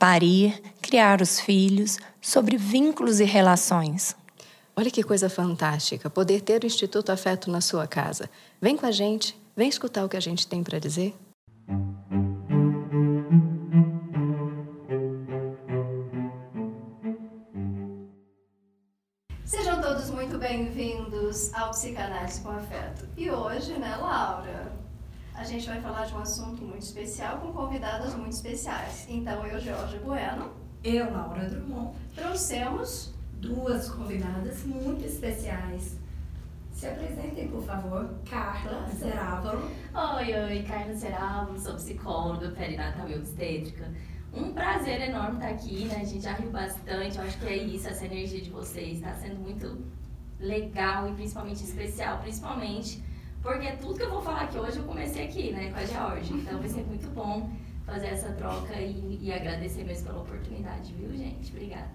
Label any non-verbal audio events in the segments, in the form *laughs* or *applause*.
parir, criar os filhos, sobre vínculos e relações. Olha que coisa fantástica poder ter o Instituto Afeto na sua casa. Vem com a gente, vem escutar o que a gente tem para dizer. Sejam todos muito bem-vindos ao Psicanálise com Afeto. E hoje, né, Laura? A gente vai falar de um assunto muito especial com convidadas muito especiais. Então, eu, Jorge Bueno. Eu, Laura Drummond. Trouxemos duas convidadas muito especiais. Se apresentem, por favor. Carla Zerávalo. Oi, oi, Carla Zerávalo, sou psicóloga perinatal e obstétrica. Um prazer enorme estar aqui, né? A gente já riu bastante, eu acho que é isso, essa energia de vocês está sendo muito legal e principalmente especial, principalmente porque tudo que eu vou falar aqui hoje eu comecei aqui, né, com a Georgia. Então vai ser muito bom fazer essa troca e, e agradecer mesmo pela oportunidade, viu, gente? Obrigada.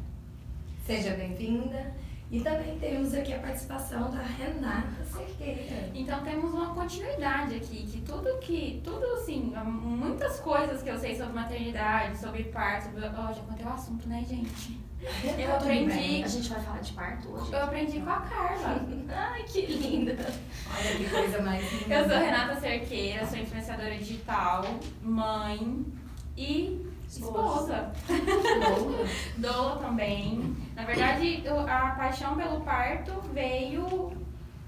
Seja bem-vinda. E também temos aqui a participação da Renata Cerqueira. Então temos uma continuidade aqui, que tudo que, tudo assim, muitas coisas que eu sei sobre maternidade, sobre parto, sobre... Oh, já contei o assunto, né, gente? Eu aprendi. A gente vai falar de parto hoje. Eu aprendi com a Carla. *laughs* Ai, que linda. Olha que coisa mais linda. Eu sou Renata Cerqueira, sou influenciadora digital, mãe e esposa. *laughs* Doula também. Na verdade, a paixão pelo parto veio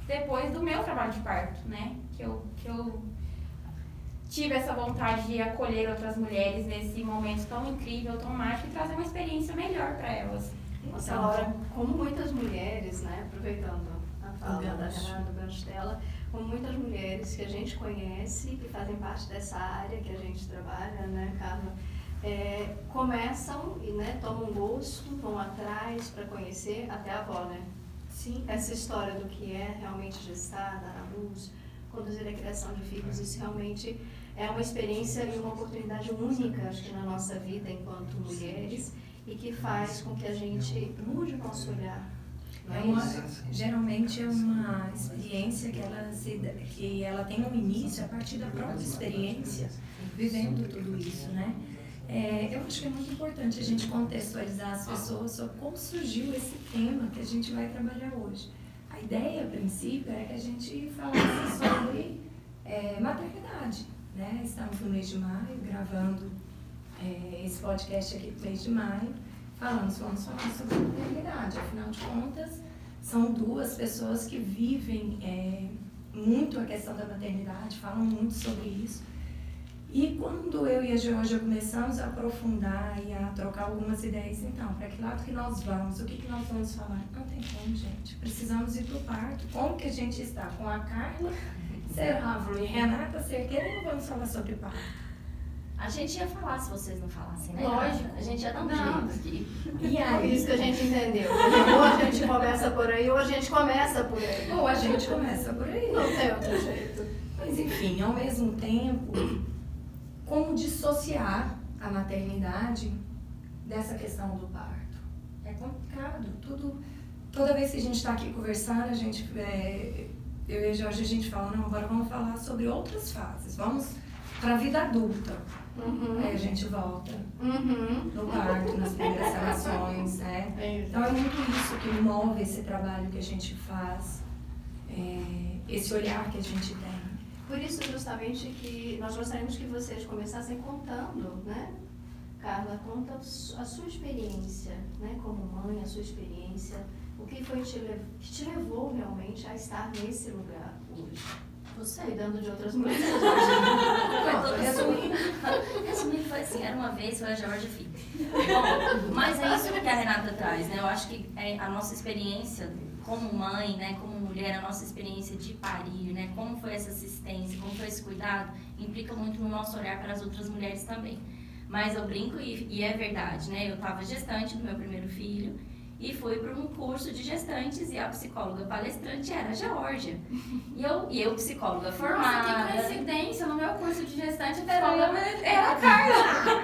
depois do meu trabalho de parto, né? Que eu, que eu tive essa vontade de acolher outras mulheres nesse momento tão incrível, tão mágico e trazer uma experiência melhor para elas. Nossa, então, Laura, como muitas mulheres, né, aproveitando a fala da Renata, do gancho dela, como muitas mulheres que a gente conhece, que fazem parte dessa área que a gente trabalha, né, Carla, é, começam e né, tomam gosto, vão atrás para conhecer até a avó, né? Sim. Essa história do que é realmente gestar, dar a luz, conduzir a criação de filhos, isso realmente é uma experiência e uma oportunidade única, acho que na nossa vida enquanto mulheres e que faz com que a gente mude o nosso olhar. É uma, geralmente é uma experiência que ela, se, que ela tem um início a partir da própria experiência, vivendo tudo isso, né? É, eu acho que é muito importante a gente contextualizar as pessoas sobre como surgiu esse tema que a gente vai trabalhar hoje. A ideia, a princípio, é que a gente falasse sobre é, maternidade. Né? Estamos no mês de maio, gravando é, esse podcast aqui no mês de maio, falando, vamos falar sobre maternidade. Afinal de contas, são duas pessoas que vivem é, muito a questão da maternidade, falam muito sobre isso. E quando eu e a Georgia começamos a aprofundar e a trocar algumas ideias, então, para que lado que nós vamos? O que, que nós vamos falar? Não tem como, gente. Precisamos ir para o parto. Como que a gente está? Com a Carla Serávolo e Renata Cerqueira não vamos falar sobre parto. A gente ia falar se vocês não falassem, né? Lógico. A gente ia dar um jeito aqui. E aí? Isso que a gente entendeu. Ou a gente começa por aí, ou a gente começa por aí. Ou a gente começa por aí. Não tem outro jeito. Mas enfim, ao mesmo tempo como dissociar a maternidade dessa questão do parto. É complicado. Tudo, toda vez que a gente está aqui conversando, a gente, é, eu e a Jorge, a gente fala, não, agora vamos falar sobre outras fases. Vamos para a vida adulta. Uhum. Aí a gente volta uhum. no parto, nas primeiras relações, né? É então é muito isso que move esse trabalho que a gente faz, é, esse olhar que a gente tem. Por isso, justamente, que nós gostaríamos que vocês começassem contando, né? Carla, conta a sua experiência, né? Como mãe, a sua experiência. O que foi te, que te levou realmente a estar nesse lugar hoje? Você cuidando de outras mulheres. resumindo, resumindo, foi assim, era uma vez, foi a Georgia Filho. *laughs* Bom, mas é isso que a Renata traz, né? Eu acho que é a nossa experiência como mãe, né, como mulher, a nossa experiência de parir, né, como foi essa assistência, como foi esse cuidado, implica muito no nosso olhar para as outras mulheres também. Mas eu brinco e, e é verdade, né? Eu estava gestante do meu primeiro filho e fui para um curso de gestantes e a psicóloga palestrante era a Georgia. E eu, e eu psicóloga formada. Nossa, que coincidência, no meu curso de gestante a psicóloga era a Carla.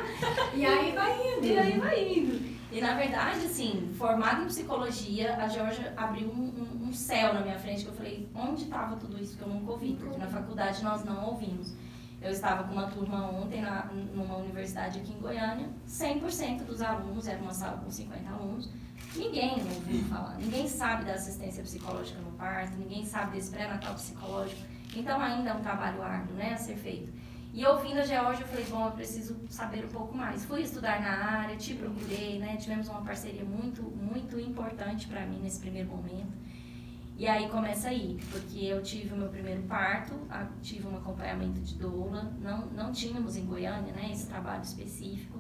e aí vai indo. E aí vai indo. E na verdade, assim, formada em psicologia, a Georgia abriu um, um, um céu na minha frente que eu falei, onde estava tudo isso que eu nunca ouvi? Porque na faculdade nós não ouvimos. Eu estava com uma turma ontem na, numa universidade aqui em Goiânia, 100% dos alunos, era uma sala com 50 alunos, Ninguém ouviu falar, ninguém sabe da assistência psicológica no parto, ninguém sabe desse pré-natal psicológico. Então ainda é um trabalho árduo né, a ser feito. E ouvindo a Georgia, eu falei, bom, eu preciso saber um pouco mais. Fui estudar na área, te procurei, né? Tivemos uma parceria muito, muito importante para mim nesse primeiro momento. E aí começa aí, porque eu tive o meu primeiro parto, tive um acompanhamento de doula, não, não tínhamos em Goiânia, né, esse trabalho específico.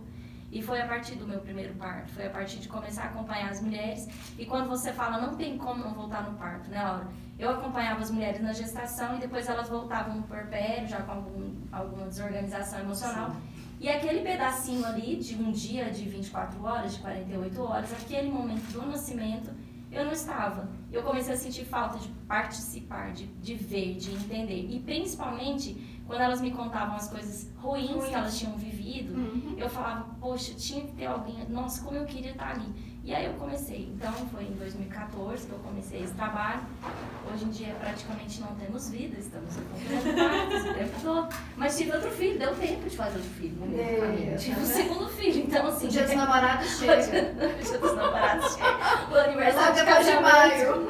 E foi a partir do meu primeiro parto, foi a partir de começar a acompanhar as mulheres. E quando você fala, não tem como não voltar no parto, né, Laura? Eu acompanhava as mulheres na gestação e depois elas voltavam no porpério, já com algum, alguma desorganização emocional. Sim. E aquele pedacinho ali de um dia de 24 horas, de 48 horas, aquele momento do nascimento, eu não estava. Eu comecei a sentir falta de participar, de, de ver, de entender. E principalmente quando elas me contavam as coisas ruins, ruins. que elas tinham vivido, uhum. eu falava, poxa, tinha que ter alguém, nossa, como eu queria estar ali. E aí eu comecei. Então foi em 2014 que eu comecei esse trabalho. Hoje em dia praticamente não temos vida, estamos acompanhando partos o tempo todo. Mas tive outro filho, deu tempo de fazer outro filho caminho. Tive um segundo filho, então assim. O dia dos namorados *laughs* chega. o dia dos namorados chega. O aniversário de. De maio.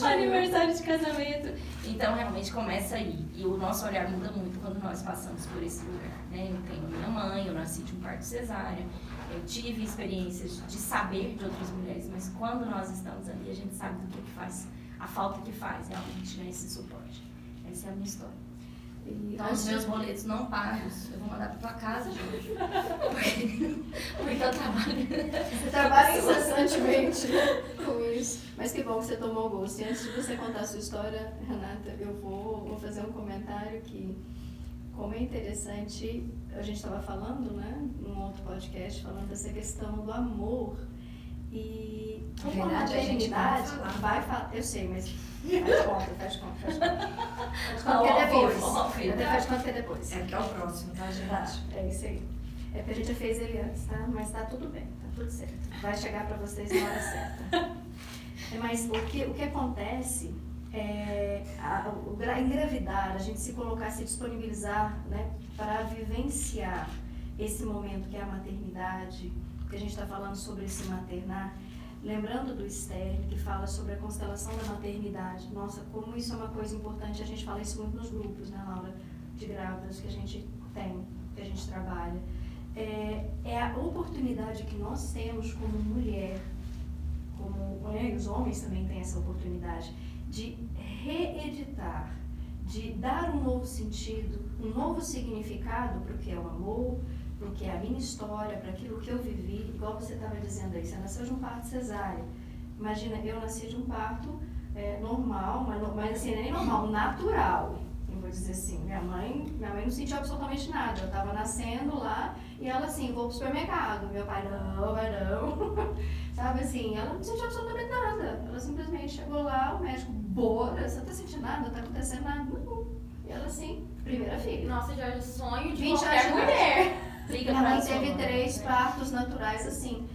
O aniversário de casamento. Então, realmente começa aí. E o nosso olhar muda muito quando nós passamos por esse lugar. Né? Eu tenho minha mãe, eu nasci de um parto cesárea, eu tive experiências de saber de outras mulheres, mas quando nós estamos ali, a gente sabe do que, que faz, a falta que faz realmente né, esse suporte. Essa é a minha história. Então, os meus boletos não pagos, eu vou mandar para tua casa, Jorge. *laughs* Porque, porque eu trabalho. Você trabalha incessantemente com isso. Mas que bom que você tomou gosto. E antes de você contar a sua história, Renata, eu vou, vou fazer um comentário que, como é interessante, a gente estava falando, né, num outro podcast, falando dessa questão do amor. E como a maternidade vai falar. Eu sei, mas *laughs* faz conta, faz conta, faz conta. Faz conta que é depois. Faz conta que é depois. É que é o próximo, tá, gente? Tá, é isso aí. É porque a gente já fez ele antes, tá? Mas tá tudo bem, tá tudo certo. Vai chegar para vocês na hora certa. *laughs* É, mas o que, o que acontece é a, o, engravidar, a gente se colocar, se disponibilizar né, para vivenciar esse momento que é a maternidade, que a gente está falando sobre esse maternar, lembrando do Stern, que fala sobre a constelação da maternidade. Nossa, como isso é uma coisa importante, a gente fala isso muito nos grupos, né, Laura, de grávidas que a gente tem, que a gente trabalha. É, é a oportunidade que nós temos como mulher, como né, os homens também têm essa oportunidade, de reeditar, de dar um novo sentido, um novo significado para o que é o amor, para o que é a minha história, para aquilo que eu vivi, igual você estava dizendo aí, você nasceu de um parto cesárea. Imagina, eu nasci de um parto é, normal, mas, mas assim, nem normal, natural. Eu vou dizer assim, minha mãe, minha mãe não sentiu absolutamente nada. Eu estava nascendo lá e ela assim, vou pro supermercado. Meu pai, não, vai não. *laughs* Sabe assim, ela não sentiu absolutamente nada. Ela simplesmente chegou lá, o médico, bora, você não tá sentindo nada, não tá acontecendo nada. E ela assim, primeira filha. Nossa, Jorge, sonho de qualquer mulher. *laughs* Liga Minha mãe teve três partos naturais assim.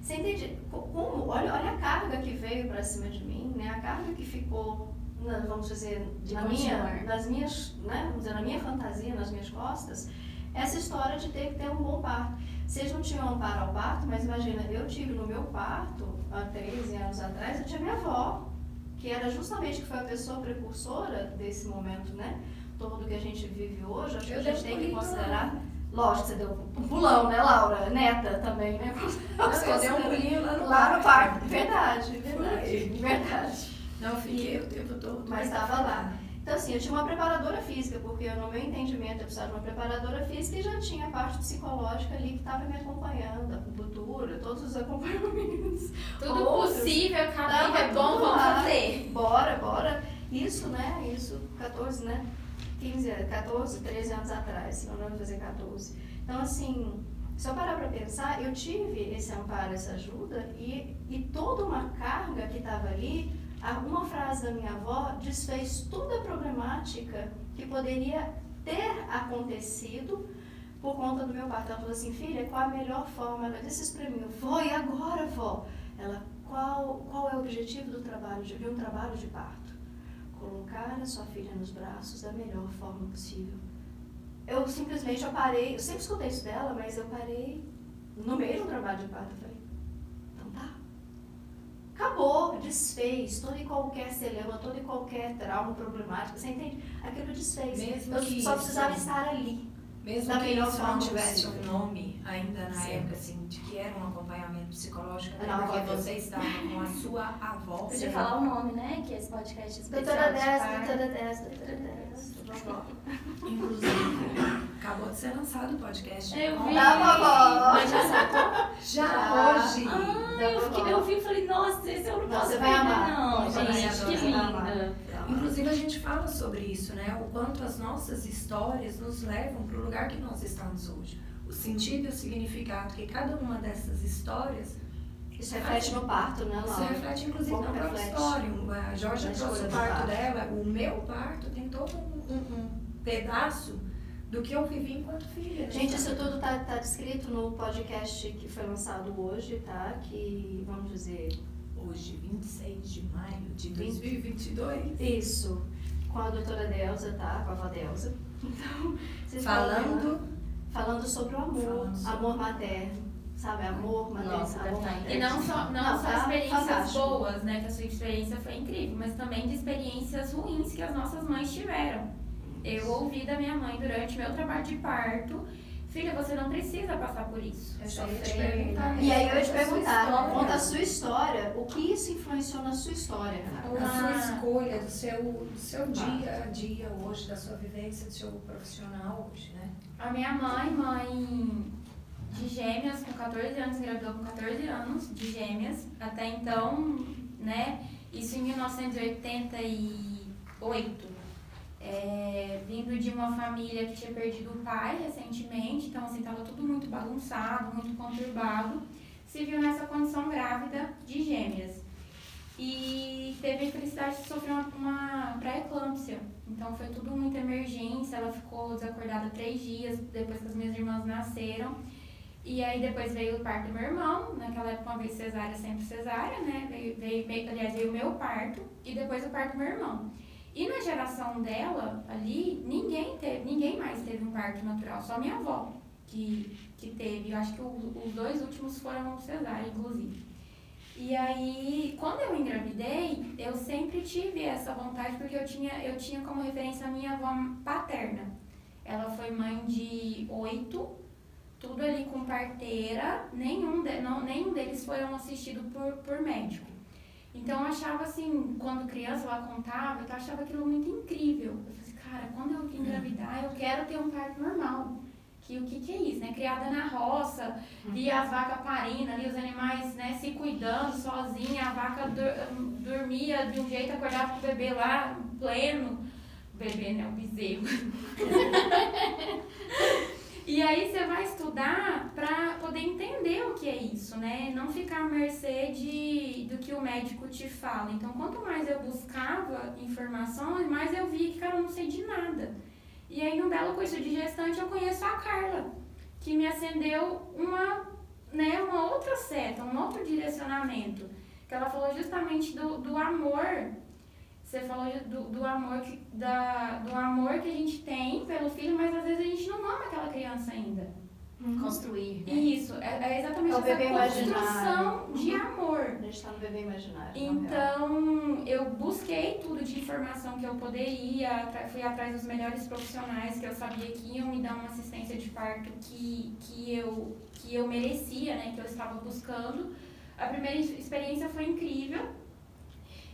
Você entende? Como? Olha, olha a carga que veio para cima de mim, né? A carga que ficou, na, vamos dizer, na minha, nas minhas, né? Vamos dizer, na minha fantasia, nas minhas costas, essa história de ter que ter um bom parto. Vocês não tinham amparo ao parto, mas imagina, eu tive no meu parto, há 13 anos atrás, eu tinha minha avó, que era justamente que foi a pessoa precursora desse momento, né? Todo que a gente vive hoje, acho que a gente tem que considerar Lógico, você deu um pulão, né, Laura? Neta também, né? Você deu um pulinho lá no, lá no parque. Verdade, verdade. Verdade. Não, fiquei o tempo todo. Mas estava lá. Então, assim, eu tinha uma preparadora física, porque no meu entendimento eu precisava de uma preparadora física e já tinha a parte psicológica ali que estava me acompanhando, a acupuntura, todos os acompanhamentos. *laughs* Tudo Outros, possível, cabível, é bom, vamos fazer. Bora, bora. Isso, né? Isso, 14, né? 15, 14, 13 anos atrás, se não vai fazer 14. Então, assim, eu parar para pensar, eu tive esse amparo, essa ajuda, e, e toda uma carga que estava ali, uma frase da minha avó desfez toda a problemática que poderia ter acontecido por conta do meu parto. Ela falou assim, filha, qual a melhor forma? Ela disse isso para mim, vó, e agora, vó? Ela, qual, qual é o objetivo do trabalho, de um trabalho de parto? Colocar a sua filha nos braços da melhor forma possível. Eu simplesmente eu parei, eu sempre escutei isso dela, mas eu parei no meio do trabalho de parto. Eu falei, então tá. Acabou, desfez todo e qualquer celema, todo e qualquer trauma problemático. Você entende? Aquilo desfez. Mesmo eu só precisava estar ali. Mesmo da que isso não tivesse um nome ainda na Sim. época, assim, de que era um acompanhamento psicológico, até porque você estava com a *laughs* sua avó. Podia falar o nome, né? Que esse podcast especial Doutora Dez, doutora Dez, doutora Dez. Inclusive, acabou de ser lançado o podcast. Eu vi. Da vovó. Mas já soltou? Já, já hoje. Ah, eu, fiquei, eu vi e falei, nossa, esse eu não posso Você vai amar. Não, gente, que linda. Inclusive, a gente fala sobre isso, né? O quanto as nossas histórias nos levam para o lugar que nós estamos hoje. O sentido e o significado que cada uma dessas histórias. Isso reflete no parto, né, Laura? Isso reflete, inclusive, na própria história. A Jorge trouxe o parto dela. O meu parto tem todo um, um, um pedaço do que eu vivi enquanto filha. Né? Gente, isso tudo tá, tá descrito no podcast que foi lançado hoje, tá? Que, vamos dizer, hoje, 26 de maio de 2022. Isso, com a doutora Delza, tá? Com a avó Delza. Então, vocês falando, falando sobre o amor, sobre... amor materno. Sabe, amor, amor materno. E não só, não, não só tá experiências fantástico. boas, né? Que a sua experiência foi incrível, mas também de experiências ruins que as nossas mães tiveram. Eu ouvi da minha mãe durante meu trabalho de parto Filha, você não precisa passar por isso. Eu só perguntar. E aí eu ia te perguntar, conta a sua história, o que isso influenciou na sua história, Renata? A sua escolha, do seu, do seu dia a dia hoje, da sua vivência, do seu profissional hoje, né? A minha mãe, mãe de gêmeas, com 14 anos, engravidou com 14 anos de gêmeas. Até então, né, isso em 1988 é, vindo de uma família que tinha perdido o pai recentemente, então assim, estava tudo muito bagunçado, muito conturbado, se viu nessa condição grávida de gêmeas. E teve a infelicidade de sofrer uma, uma pré-eclâmpsia. Então foi tudo muita emergência, ela ficou desacordada três dias depois que as minhas irmãs nasceram. E aí depois veio o parto do meu irmão, naquela época uma vez cesárea, sempre cesárea, né? Veio, veio, aliás, veio o meu parto e depois o parto do meu irmão. E na geração dela, ali, ninguém teve, ninguém mais teve um parto natural, só minha avó que, que teve. Eu acho que o, os dois últimos foram cesárea, inclusive. E aí, quando eu engravidei, eu sempre tive essa vontade, porque eu tinha, eu tinha como referência a minha avó paterna. Ela foi mãe de oito, tudo ali com parteira, nenhum, de, não, nenhum deles foram assistidos por, por médico. Então eu achava assim, quando criança ela contava, eu achava aquilo muito incrível. Eu falei assim, cara, quando eu engravidar, eu quero ter um parto normal. Que o que, que é isso, né? Criada na roça, via as vacas parindo ali, os animais né, se cuidando sozinha, a vaca dormia de um jeito, acordava com o bebê lá, pleno. O bebê, né? O bezerro. *laughs* E aí você vai estudar para poder entender o que é isso, né? Não ficar à mercê de, do que o médico te fala. Então, quanto mais eu buscava informações, mais eu via que, cara, eu não sei de nada. E aí, no belo curso de gestante, eu conheço a Carla, que me acendeu uma, né, uma outra seta, um outro direcionamento. Que ela falou justamente do, do amor você falou do, do, amor que, da, do amor que a gente tem pelo filho, mas às vezes a gente não ama aquela criança ainda. Uhum. Construir. Né? Isso, é, é exatamente é essa construção de amor. A gente está no bebê imaginário. Então, eu busquei tudo de informação que eu poderia, fui atrás dos melhores profissionais que eu sabia que iam me dar uma assistência de parto que, que, eu, que eu merecia, né, que eu estava buscando. A primeira experiência foi incrível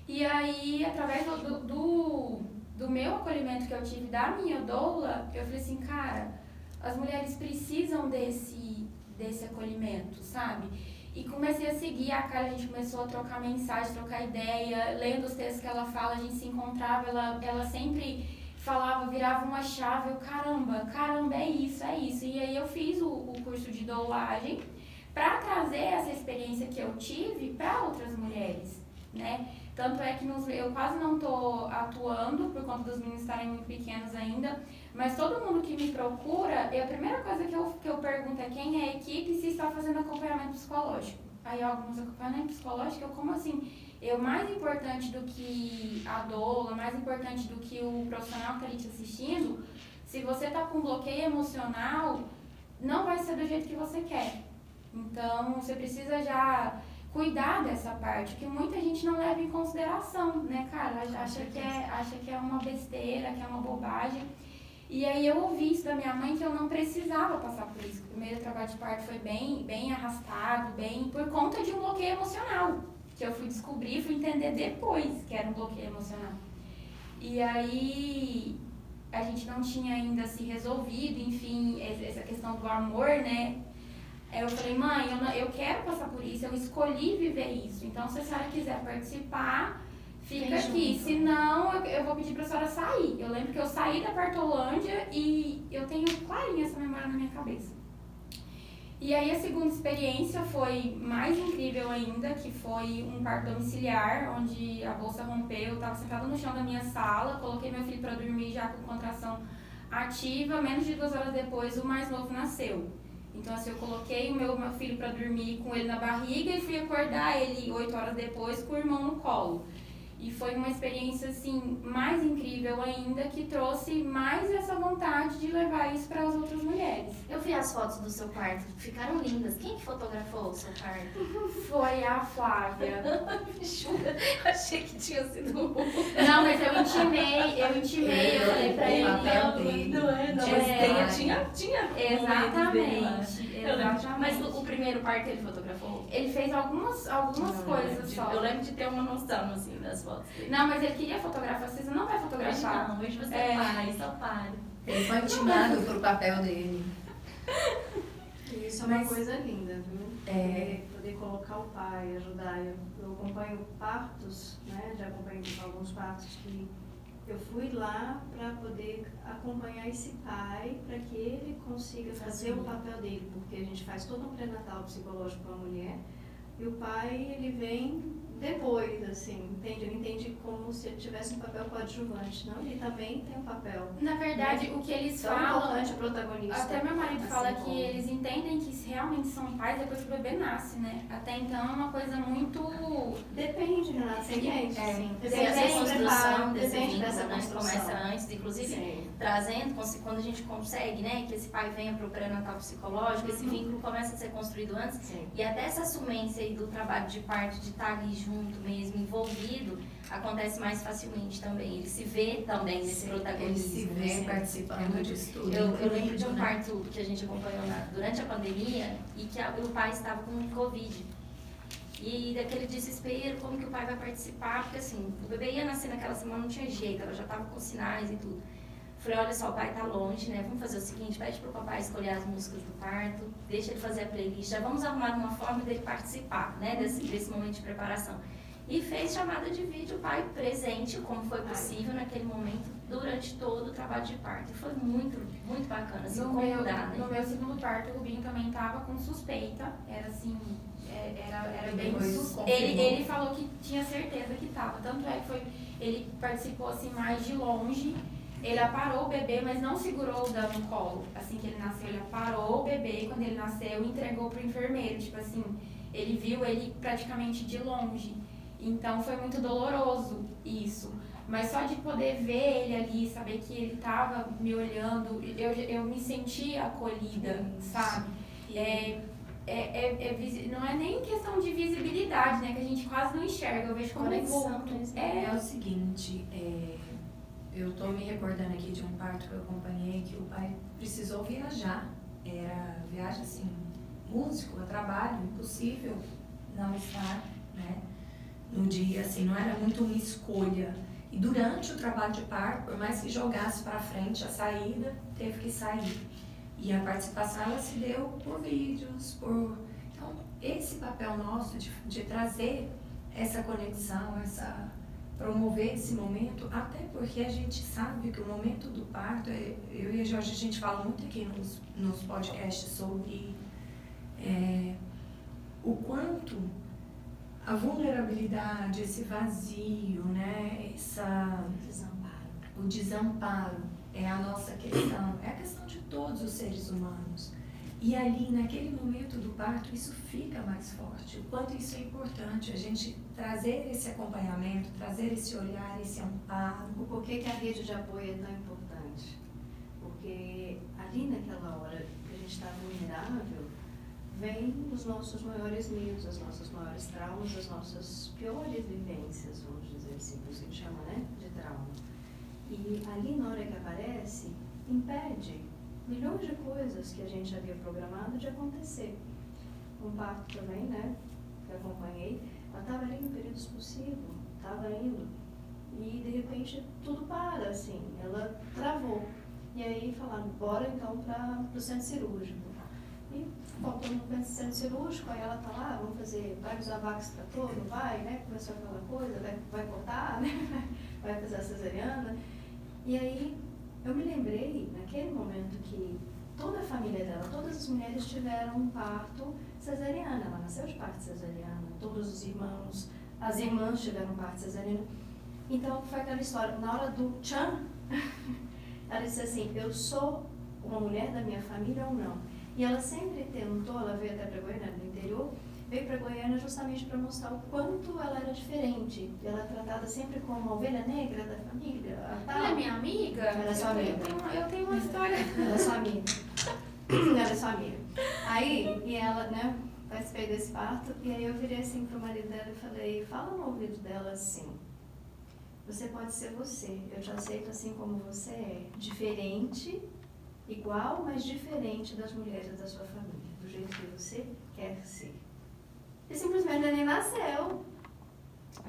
e aí, através do, do, do meu acolhimento que eu tive da minha doula, eu falei assim, cara, as mulheres precisam desse, desse acolhimento, sabe? E comecei a seguir a cara, a gente começou a trocar mensagem, trocar ideia, lendo os textos que ela fala, a gente se encontrava, ela, ela sempre falava, virava uma chave, eu, caramba, caramba, é isso, é isso. E aí eu fiz o, o curso de doulagem para trazer essa experiência que eu tive para outras mulheres, né? Tanto é que nos, eu quase não estou atuando por conta dos meninos estarem muito pequenos ainda, mas todo mundo que me procura, a primeira coisa que eu, que eu pergunto é quem é a equipe se está fazendo acompanhamento psicológico. Aí alguns acompanhamento psicológico, como assim? Eu mais importante do que a doula, mais importante do que o profissional que está te assistindo, se você está com bloqueio emocional, não vai ser do jeito que você quer. Então, você precisa já cuidar dessa parte, que muita gente não leva em consideração, né, cara? Acha que, é, acha que é uma besteira, que é uma bobagem. E aí eu ouvi isso da minha mãe que eu não precisava passar por isso. O primeiro trabalho de parto foi bem, bem arrastado, bem por conta de um bloqueio emocional, que eu fui descobrir, fui entender depois que era um bloqueio emocional. E aí a gente não tinha ainda se resolvido, enfim, essa questão do amor, né? Eu falei, mãe, eu, não, eu quero passar por isso, eu escolhi viver isso. Então, se a senhora quiser participar, fica aqui. Junto. Senão, eu, eu vou pedir pra senhora sair. Eu lembro que eu saí da Partolândia e eu tenho clarinha essa memória na minha cabeça. E aí a segunda experiência foi mais incrível ainda, que foi um parto domiciliar, onde a bolsa rompeu, eu estava sentada no chão da minha sala, coloquei meu filho para dormir já com contração ativa, menos de duas horas depois o mais novo nasceu. Então, assim, eu coloquei o meu, meu filho para dormir com ele na barriga e fui acordar ele oito horas depois com o irmão no colo. E foi uma experiência assim mais incrível ainda que trouxe mais essa vontade de levar isso para as outras mulheres. Eu vi as fotos do seu quarto, ficaram lindas. Quem que fotografou o seu quarto? *laughs* Foi a Flávia. Jura? Achei que tinha sido Não, mas eu intimei, eu intimei, eu falei para ele. Não, não é, não. É, tinha, tinha. Exatamente. Exatamente. Mas o, o, primeiro parto ele fotografou? Ele fez algumas, algumas não, coisas de, só. Eu lembro de ter uma noção, assim, das fotos dele. Não, mas ele queria fotografar. Você não vai fotografar. Hoje não, hoje você é. vai, só para. Ele foi intimado pro papel dele. *laughs* Isso é uma coisa linda, viu? É... Poder colocar o pai, ajudar. Eu, eu acompanho partos, né? Já acompanho alguns partos que eu fui lá para poder acompanhar esse pai, para que ele consiga fazer o papel dele, porque a gente faz todo um pré-natal psicológico com a mulher, e o pai, ele vem depois, assim, entende? Ele entende como se ele tivesse um papel coadjuvante, não? Ele também tem um papel. Na verdade, né? o que eles Tão falam... importante protagonista. Até meu marido assim fala como... que eles entendem que realmente são pais depois que o bebê nasce, né? Até então é uma coisa muito... Depende, você entende? É. Sim. Depende, depende, construção vínculo, dessa né? Começa antes, inclusive, Sim. trazendo, quando a gente consegue, né, que esse pai venha para o pré-natal psicológico, esse uhum. vínculo começa a ser construído antes, Sim. e até essa assumência aí do trabalho de parto, de estar ali junto, junto mesmo, envolvido, acontece mais facilmente também. Ele se vê também nesse protagonismo. Ele se vê né? participando disso tudo. Eu, eu lembro de um né? parto que a gente acompanhou na, durante a pandemia e que a, o pai estava com Covid. E daquele desespero, como que o pai vai participar? Porque assim, o bebê ia nascer naquela semana, não tinha jeito, ela já estava com sinais e tudo. Falei, olha só, o pai tá longe, né? Vamos fazer o seguinte, pede pro papai escolher as músicas do parto, deixa ele fazer a playlist, já vamos arrumar uma forma dele participar, né? Desse, desse momento de preparação. E fez chamada de vídeo, o pai presente, como foi possível naquele momento, durante todo o trabalho de parto. E foi muito, muito bacana, assim, no meu, né? No meu segundo parto, o Rubinho também tava com suspeita, era assim, é, era, era bem suspeita. Ele, ele falou que tinha certeza que tava, tanto é que foi, ele participou assim mais de longe, ele aparou o bebê, mas não segurou o dano no colo. Assim que ele nasceu, ele aparou o bebê quando ele nasceu entregou pro enfermeiro. Tipo assim, ele viu ele praticamente de longe. Então foi muito doloroso isso. Mas só de poder ver ele ali, saber que ele tava me olhando, eu, eu me senti acolhida, sabe? É, é, é, é, não é nem questão de visibilidade, né? Que a gente quase não enxerga. Eu vejo como Conexão, é, é o seguinte, é, eu estou me recordando aqui de um parto que eu acompanhei que o pai precisou viajar. Era viagem assim, músico, a trabalho, impossível não estar, né? No dia, assim, não era muito uma escolha. E durante o trabalho de parto, por mais que jogasse para frente a saída, teve que sair. E a participação ela se deu por vídeos, por. Então, esse papel nosso de, de trazer essa conexão, essa promover esse momento, até porque a gente sabe que o momento do parto, é, eu e a Jorge, a gente fala muito aqui nos, nos podcasts sobre é, o quanto a vulnerabilidade, esse vazio, né, essa, desamparo. o desamparo é a nossa questão, é a questão de todos os seres humanos. E ali, naquele momento do parto, isso fica mais forte. O quanto isso é importante, a gente trazer esse acompanhamento, trazer esse olhar, esse amparo. O porquê que a rede de apoio é tão importante? Porque ali naquela hora que a gente está vulnerável, vem os nossos maiores medos, as nossas maiores traumas, as nossas piores vivências, vamos dizer assim, que a gente chama né, de trauma. E ali na hora que aparece, impede milhões de coisas que a gente havia programado de acontecer. Um parto também, né, que acompanhei, ela estava ali no período expulsivo, estava indo, e de repente tudo para, assim, ela travou. E aí falaram, bora então para o centro cirúrgico. E faltou no centro cirúrgico, aí ela tá lá, vamos fazer, vai usar vax para todo, vai, né? Começou aquela coisa, vai, vai cortar, *laughs* né? Vai fazer a cesariana. E aí eu me lembrei, naquele momento, que toda a família dela, todas as mulheres tiveram um parto cesariana. Ela nasceu de parto cesariana, todos os irmãos, as irmãs tiveram parto cesariana. Então foi aquela história, na hora do tchan, *laughs* ela disse assim: Eu sou uma mulher da minha família ou não? E ela sempre tentou, ela veio até para Goiânia, no interior, veio para Goiânia justamente para mostrar o quanto ela era diferente. Ela é tratada sempre como a ovelha negra da família. Ela é minha amiga? Ela é sua amiga. Eu tenho, eu tenho uma história. Ela é sua amiga. ela é sua amiga. Aí, e ela, né, participei desse parto, e aí eu virei assim pro marido dela e falei, fala no ouvido dela assim, você pode ser você, eu te aceito assim como você é, diferente, igual, mas diferente das mulheres da sua família, do jeito que você quer ser. E simplesmente nem nasceu.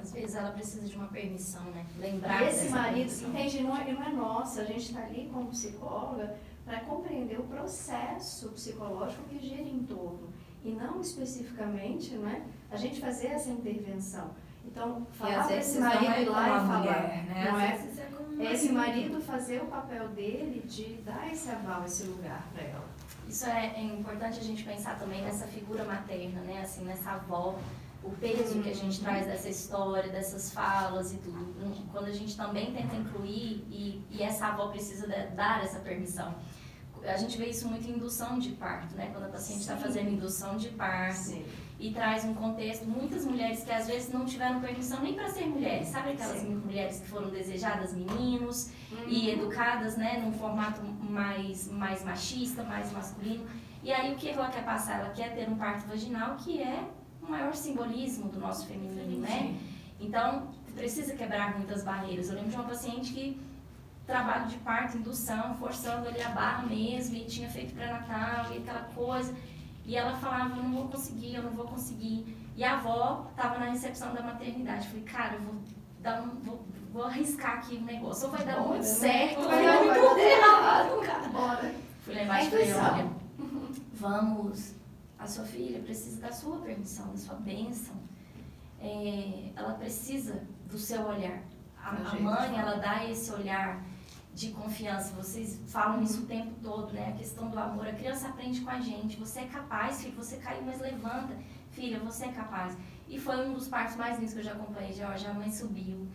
Às vezes ela precisa de uma permissão, né? Lembrar E esse marido, permissão. entende, não é, não é nossa, a gente está ali como psicóloga para compreender o processo psicológico que gira em torno. E não especificamente, né, a gente fazer essa intervenção. Então, falar para esse não marido é ir lá e falar, mulher, né? não Às é? vezes é com o É esse marido fazer o papel dele de dar esse aval, esse lugar para ela. Isso é, é importante a gente pensar também nessa figura materna, né? Assim, nessa avó, o peso que a gente traz dessa história, dessas falas e tudo. Quando a gente também tenta incluir e, e essa avó precisa de- dar essa permissão. A gente vê isso muito em indução de parto, né? Quando a paciente está fazendo indução de parto Sim. E traz um contexto, muitas mulheres que às vezes não tiveram permissão nem para ser mulheres, sabe aquelas Sim. mulheres que foram desejadas meninos, e Uhum. educadas, né, num formato mais, mais machista, mais masculino. E aí o que ela quer passar? Ela quer ter um parto vaginal que é o maior simbolismo do nosso feminino, né? Então, precisa quebrar muitas barreiras. Eu lembro de uma paciente que trabalho de parto, indução, forçando ali a barra mesmo, e tinha feito pré-natal e aquela coisa. E ela falava, eu não vou conseguir, eu não vou conseguir. E a avó estava na recepção da maternidade. Falei, cara, eu vou dar um, vou, vou arriscar aqui um negócio. Ou vai dar Bora, muito né? certo, ou Vai dar muito errado, cara. Bora. Fui levar É e falei, olha, vamos, a sua filha precisa da sua permissão, da sua bênção. É, ela precisa do seu olhar. A, o a mãe, ela dá esse olhar de confiança. Vocês falam isso o tempo todo, né? A questão do amor. A criança aprende com a gente. Você é capaz, filho. Você caiu, mas levanta. Filha, você é capaz. E foi um dos partos mais lindos que eu já acompanhei. Jorge, a mãe subiu.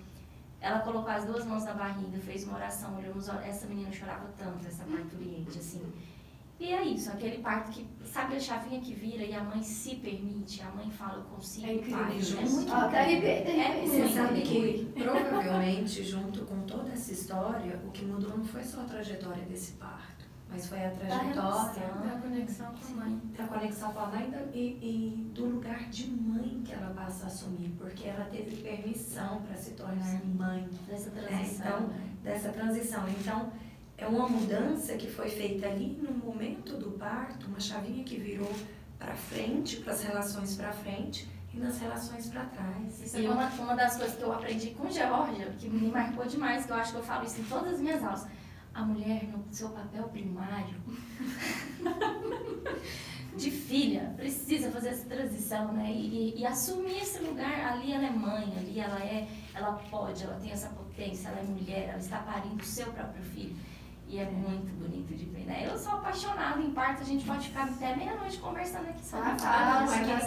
Ela colocou as duas mãos na barriga, fez uma oração, olhou nos olhos. Essa menina chorava tanto, essa parturiente, assim. E é isso, aquele parto que, sabe a chavinha que vira e a mãe se permite, a mãe fala, eu consigo, É incrível. pai. É muito Ó, arrepiei, até É. Você muito sabe incrível. que, provavelmente, junto com toda essa história, o que mudou não foi só a trajetória desse parto, mas foi a trajetória relação. Da conexão com a mãe. da conexão com a mãe da- e, e do lugar de mãe que ela passa a assumir, porque ela teve permissão para se tornar mãe Dessa É, transição. então, né? dessa transição. Então, é uma mudança que foi feita ali no momento do parto, uma chavinha que virou para frente, para as relações para frente e nas relações para trás. Isso é uma, uma das coisas que eu aprendi com Georgia, que me marcou demais, que eu acho que eu falo isso em todas as minhas aulas. A mulher, no seu papel primário, *laughs* de filha precisa fazer essa transição, né? E, e, e, assumir esse lugar. Ali ela é mãe, ali ela é, ela pode, ela tem essa potência, ela é mulher, ela está parindo o seu próprio filho. E é muito bonito de ver, né? Eu sou apaixonada em parto, a gente pode ficar até meia-noite conversando aqui sobre ah, ah, mas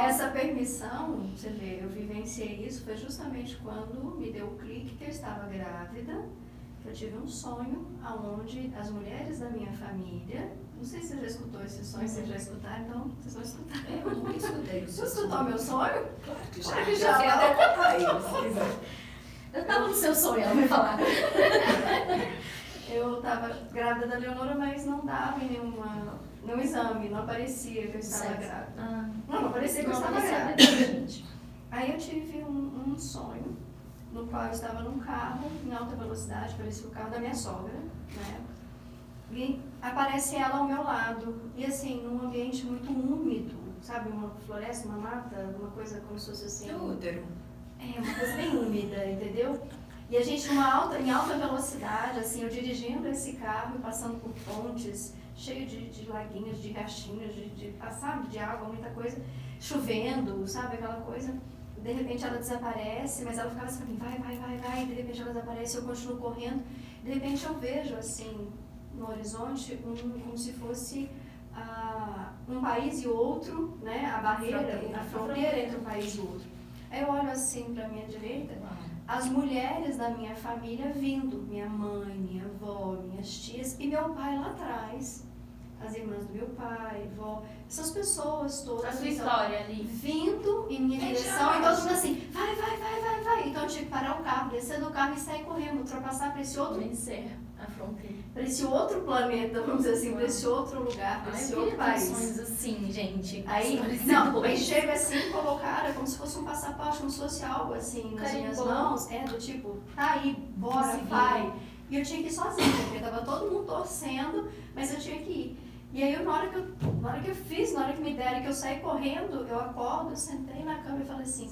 Essa permissão, você vê, eu vivenciei isso, foi justamente quando me deu o clique que eu estava grávida, que eu tive um sonho aonde as mulheres da minha família, não sei se você já escutou esse sonho, se vocês já escutaram, então vocês vão escutar. Eu nunca escutei. Você escutou meu sonho? Claro que já. Já, já, *laughs* Eu tava no seu sonho, ela vai falar. eu tava grávida da Leonora, mas não dava em nenhuma, nenhum exame, não aparecia que eu estava certo. grávida. Ah. Não, não aparecia que não, eu estava grávida. Aí eu tive um, um, sonho no qual eu estava num carro em alta velocidade, parecia o carro da minha sogra, né? E aparece ela ao meu lado, e assim, num ambiente muito úmido, sabe? Uma floresta, uma mata, uma coisa como se fosse assim. É útero. É, uma coisa bem úmida, entendeu? E a gente numa alta, em alta velocidade, assim, eu dirigindo esse carro e passando por pontes, cheio de, de laguinhos, de riachinhos, de, de, sabe, de água, muita coisa, chovendo, sabe, aquela coisa. De repente ela desaparece, mas ela ficava assim, vai, vai, vai, vai, e de repente ela desaparece, eu continuo correndo. De repente eu vejo, assim, no horizonte, um, como se fosse ah, um país e outro, né, a barreira, fronteira. a fronteira entre um país e outro. Eu olho assim para a minha direita, as mulheres da minha família vindo, minha mãe, minha avó, minhas tias e meu pai lá atrás, as irmãs do meu pai, vó, essas pessoas todas. A sua história ali. Vindo em minha direção e todo mundo assim, vai, vai, vai, vai, vai. Então eu tinha que parar o carro, descer do carro e sair correndo, ultrapassar para esse outro. Vencer a fronteira. Para esse outro planeta, vamos dizer assim, para esse outro lugar, para esse outro país. assim, gente. Aí, *laughs* não, aí chega assim, colocar como se fosse um passaporte, como se fosse algo assim nas minhas mãos, é do tipo, tá aí, bora, vai. E eu tinha que ir sozinha, porque tava todo mundo torcendo, mas eu tinha que ir. E aí, na hora, que eu, na hora que eu fiz, na hora que me deram, que eu saí correndo, eu acordo, eu sentei na cama e falei assim,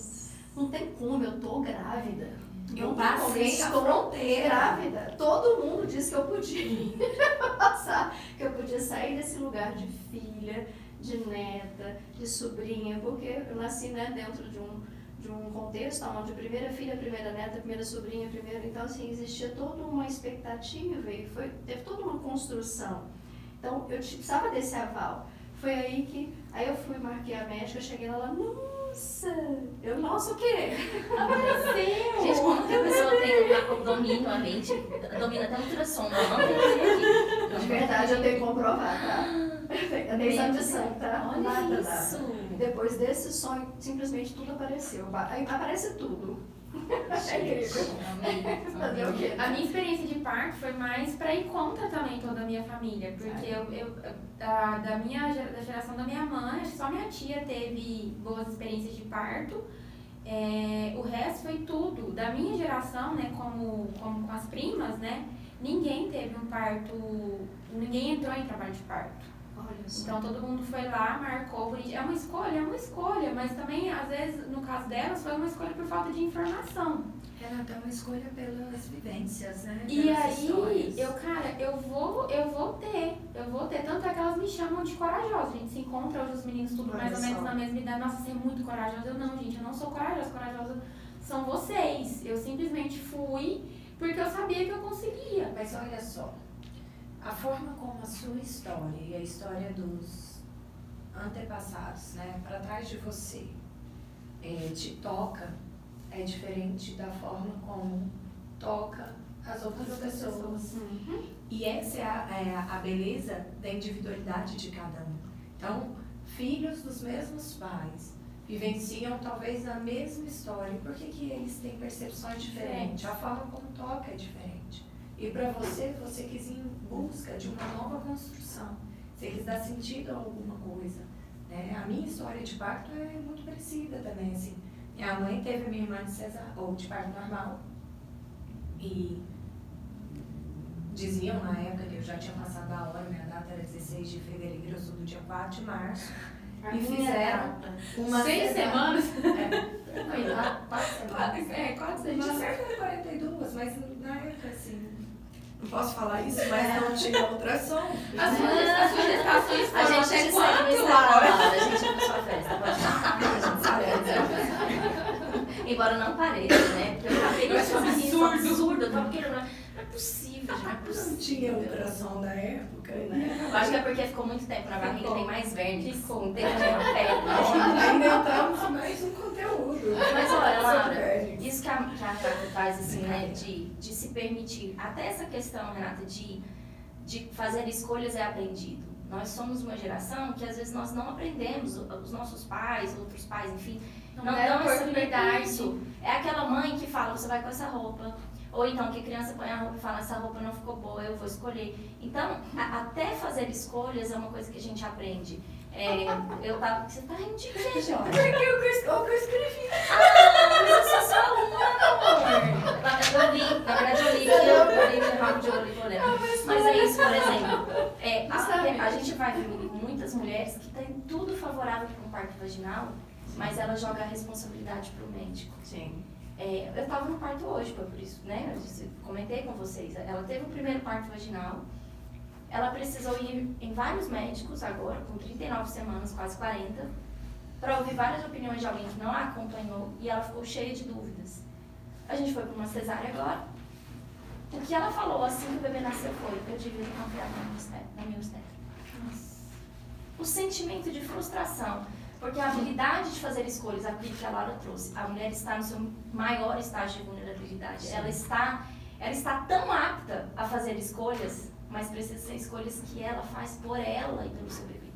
não tem como, eu tô grávida. Eu passei a fronteira. grávida. Todo mundo disse que eu podia *laughs* passar, que eu podia sair desse lugar de filha, de neta, de sobrinha, porque eu nasci né, dentro de um, de um contexto onde primeira filha, primeira neta, primeira sobrinha, primeira. Então, assim, existia toda uma expectativa e foi, teve toda uma construção. Então, eu precisava desse aval. Foi aí que. Aí eu fui, marquei a médica, cheguei lá, não nossa, eu, nossa, o quê? Apareceu! Gente, como que a pessoa tem domínio, a mente, domina até o ultrassom, De verdade, eu tenho que comprovar, tá? Eu tenho exame de sangue, tá? Olha nada, isso! Nada. Depois desse sonho, simplesmente tudo apareceu. Aparece tudo. É a minha experiência de parto foi mais para ir contra também toda a minha família, porque eu, eu da, da minha da geração da minha mãe, só minha tia teve boas experiências de parto. É, o resto foi tudo. Da minha geração, né, como, como com as primas, né, ninguém teve um parto, ninguém entrou em trabalho de parto. Então todo mundo foi lá, marcou. É uma escolha, é uma escolha, mas também, às vezes, no caso delas, foi uma escolha por falta de informação. Renata, é uma escolha pelas vivências, né? E aí, histórias. eu, cara, eu vou, eu vou ter, eu vou ter. Tanto é que elas me chamam de corajosa. A gente se encontra hoje, os meninos tudo mais ou menos na mesma idade. Nossa, você é muito corajosa. Eu não, gente, eu não sou corajosa. Corajosa são vocês. Eu simplesmente fui porque eu sabia que eu conseguia. Mas olha só, a forma como a sua história e a história dos antepassados, né, para trás de você, é, te toca, é diferente da forma como toca as outras as pessoas. pessoas. Uhum. E essa é a, é a beleza da individualidade de cada um. Então, filhos dos mesmos pais vivenciam talvez a mesma história. Por que, que eles têm percepções diferentes? A forma como toca é diferente. E para você, você quis ir em busca de uma nova construção. Você quis dar sentido a alguma coisa. Né? A minha história de parto é muito parecida também. Assim. Minha mãe teve minha irmã de cesar, ou de parto normal. E diziam na época que eu já tinha passado a hora, minha data era 16 de fevereiro, eu sou do dia 4 de março. A e fizeram uma seis semanas. É, lá, quatro semanas. É, quatro semanas. Cerca de 42, mas na época assim Não posso falar isso, mas não tinha ultrassom. As suas gestações A gente até te quanto, Laura? A gente é sua festa, pode marcar, a gente sabe. *laughs* Embora não pareça, né? Porque eu acabei de fazer isso absurdo. absurdo. Eu tava querendo. Não é possível, não é possível. Não tinha ultrassom na época, né? Eu acho que é porque ficou muito tempo na barriga, Ficou. tem mais vermes. Ficou. Tem uma pele. Nós inventamos mais um conteúdo. Mas olha, Laura, isso que a, que a Renata faz, assim, né, de, de se permitir, até essa questão, Renata, de, de fazer escolhas é aprendido. Nós somos uma geração que às vezes nós não aprendemos, os nossos pais, outros pais, enfim, Não não, deram dão oportunidade. recurso. É aquela mãe que fala, você vai com essa roupa. Ou então que a criança põe a roupa e fala, essa roupa não ficou boa, eu vou escolher. Então, a- até fazer escolhas é uma coisa que a gente aprende. É, eu tava. Você tá rindo de quê, Jorge? *laughs* Porque eu, que eu, eu escrevi. Ah, mas eu sou sua aluna, amor. Eu li, na verdade eu li, eu, li de rabo de olho e olhando. Mas é isso, por exemplo. É, a, a gente vai ver muitas mulheres que têm tudo favorável para um parto vaginal, mas ela joga a responsabilidade pro médico. Sim. É, eu estava no parto hoje, por isso, né? Eu disse- comentei com vocês. Ela teve o primeiro parto vaginal. Ela precisou ir em vários médicos agora, com 39 semanas, quase 40, para ouvir várias opiniões de alguém que não a acompanhou e ela ficou cheia de dúvidas. A gente foi para uma cesárea agora. O que ela falou assim que o bebê nasceu foi: eu devia ter confiado na minha obstetra. O sentimento de frustração. Porque a habilidade de fazer escolhas, aquilo que a Laura trouxe, a mulher está no seu maior estágio de vulnerabilidade. Ela está, ela está tão apta a fazer escolhas, mas precisa ser escolhas que ela faz por ela e pelo seu bebê.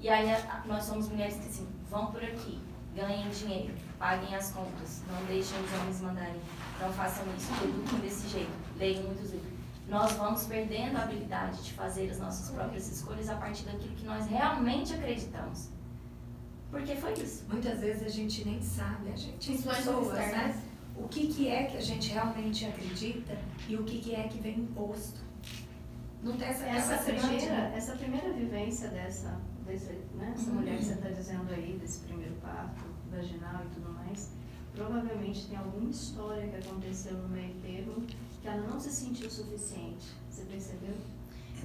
E aí nós somos mulheres que assim, vão por aqui, ganhem dinheiro, paguem as contas, não deixem os homens mandarem, não façam isso, eduquem desse jeito, leiam muitos livros. Nós vamos perdendo a habilidade de fazer as nossas próprias escolhas a partir daquilo que nós realmente acreditamos. Porque foi isso. Muitas vezes a gente nem sabe, a gente, as Influências pessoas, né? O que, que é que a gente realmente acredita e o que, que é que vem imposto. Não tem essa Essa capacidade, primeira, né? essa primeira vivência dessa, desse, né, essa mulher que você está dizendo aí, desse primeiro parto vaginal e tudo mais, provavelmente tem alguma história que aconteceu no meio termo que ela não se sentiu suficiente. Você percebeu?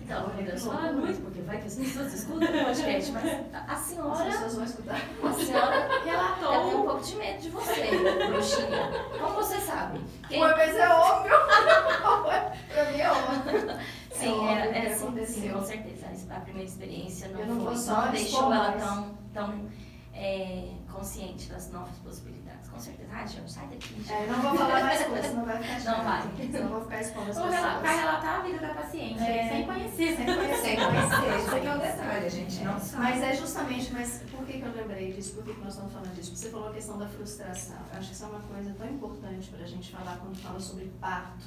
Então, eu sou muito, porque vai que as pessoas escutam o podcast, mas a As senhora, pessoas vão escutar. a senhora eu tenho um Relatou. pouco de medo de você, bruxinha. Como você sabe? Quem- Uma vez é óbvio. *laughs* pra mim é óbvio. Sim, é, que é sim, sim, com certeza. A primeira experiência não, Eu não foi, só não deixou ela tão, tão é, consciente das novas possibilidades. Com certeza. Ah, Jorge, sai daqui. É, não vou falar mais coisas, senão vai ficar chato. Não vai. Eu vou ficar expondo as pessoas. relatar a vida da paciente, É. sem conhecer. Sem conhecer. Sem conhecer, isso aqui é o detalhe, a gente não sabe. Mas é justamente, mas por que, que eu lembrei disso? Por que, que nós estamos falando disso? Você falou a questão da frustração. Eu acho que isso é uma coisa tão importante para a gente falar quando fala sobre parto.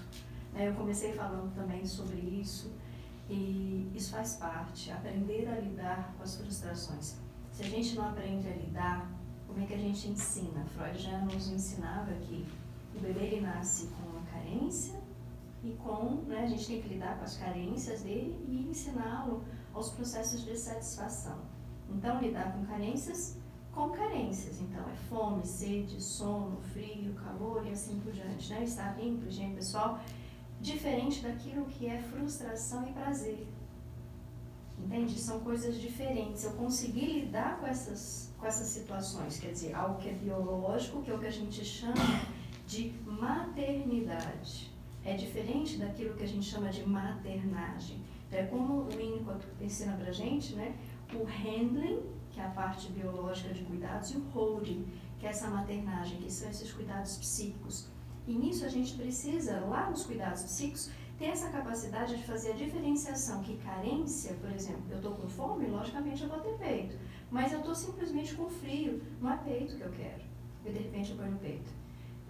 né? Eu comecei falando também sobre isso e isso faz parte, aprender a lidar com as frustrações. Se a gente não aprende a lidar, como é que a gente ensina? Freud já nos ensinava que o bebê ele nasce com uma carência e com, né, a gente tem que lidar com as carências dele e ensiná-lo aos processos de satisfação. Então, lidar com carências com carências. Então, é fome, sede, sono, frio, calor e assim por diante. Né? Estar limpo, higiene pessoal, diferente daquilo que é frustração e prazer. Entende? São coisas diferentes. Eu consegui lidar com essas, com essas situações, quer dizer, algo que é biológico, que é o que a gente chama de maternidade. É diferente daquilo que a gente chama de maternagem. Então, é como o Winnicott ensina pra gente, né? O handling, que é a parte biológica de cuidados, e o holding, que é essa maternagem, que são esses cuidados psíquicos. E nisso a gente precisa, lá nos cuidados psíquicos, ter essa capacidade de fazer a diferenciação que carência, por exemplo, eu estou com fome, logicamente eu vou ter peito, mas eu estou simplesmente com frio, não é peito que eu quero, e de repente eu ponho no peito.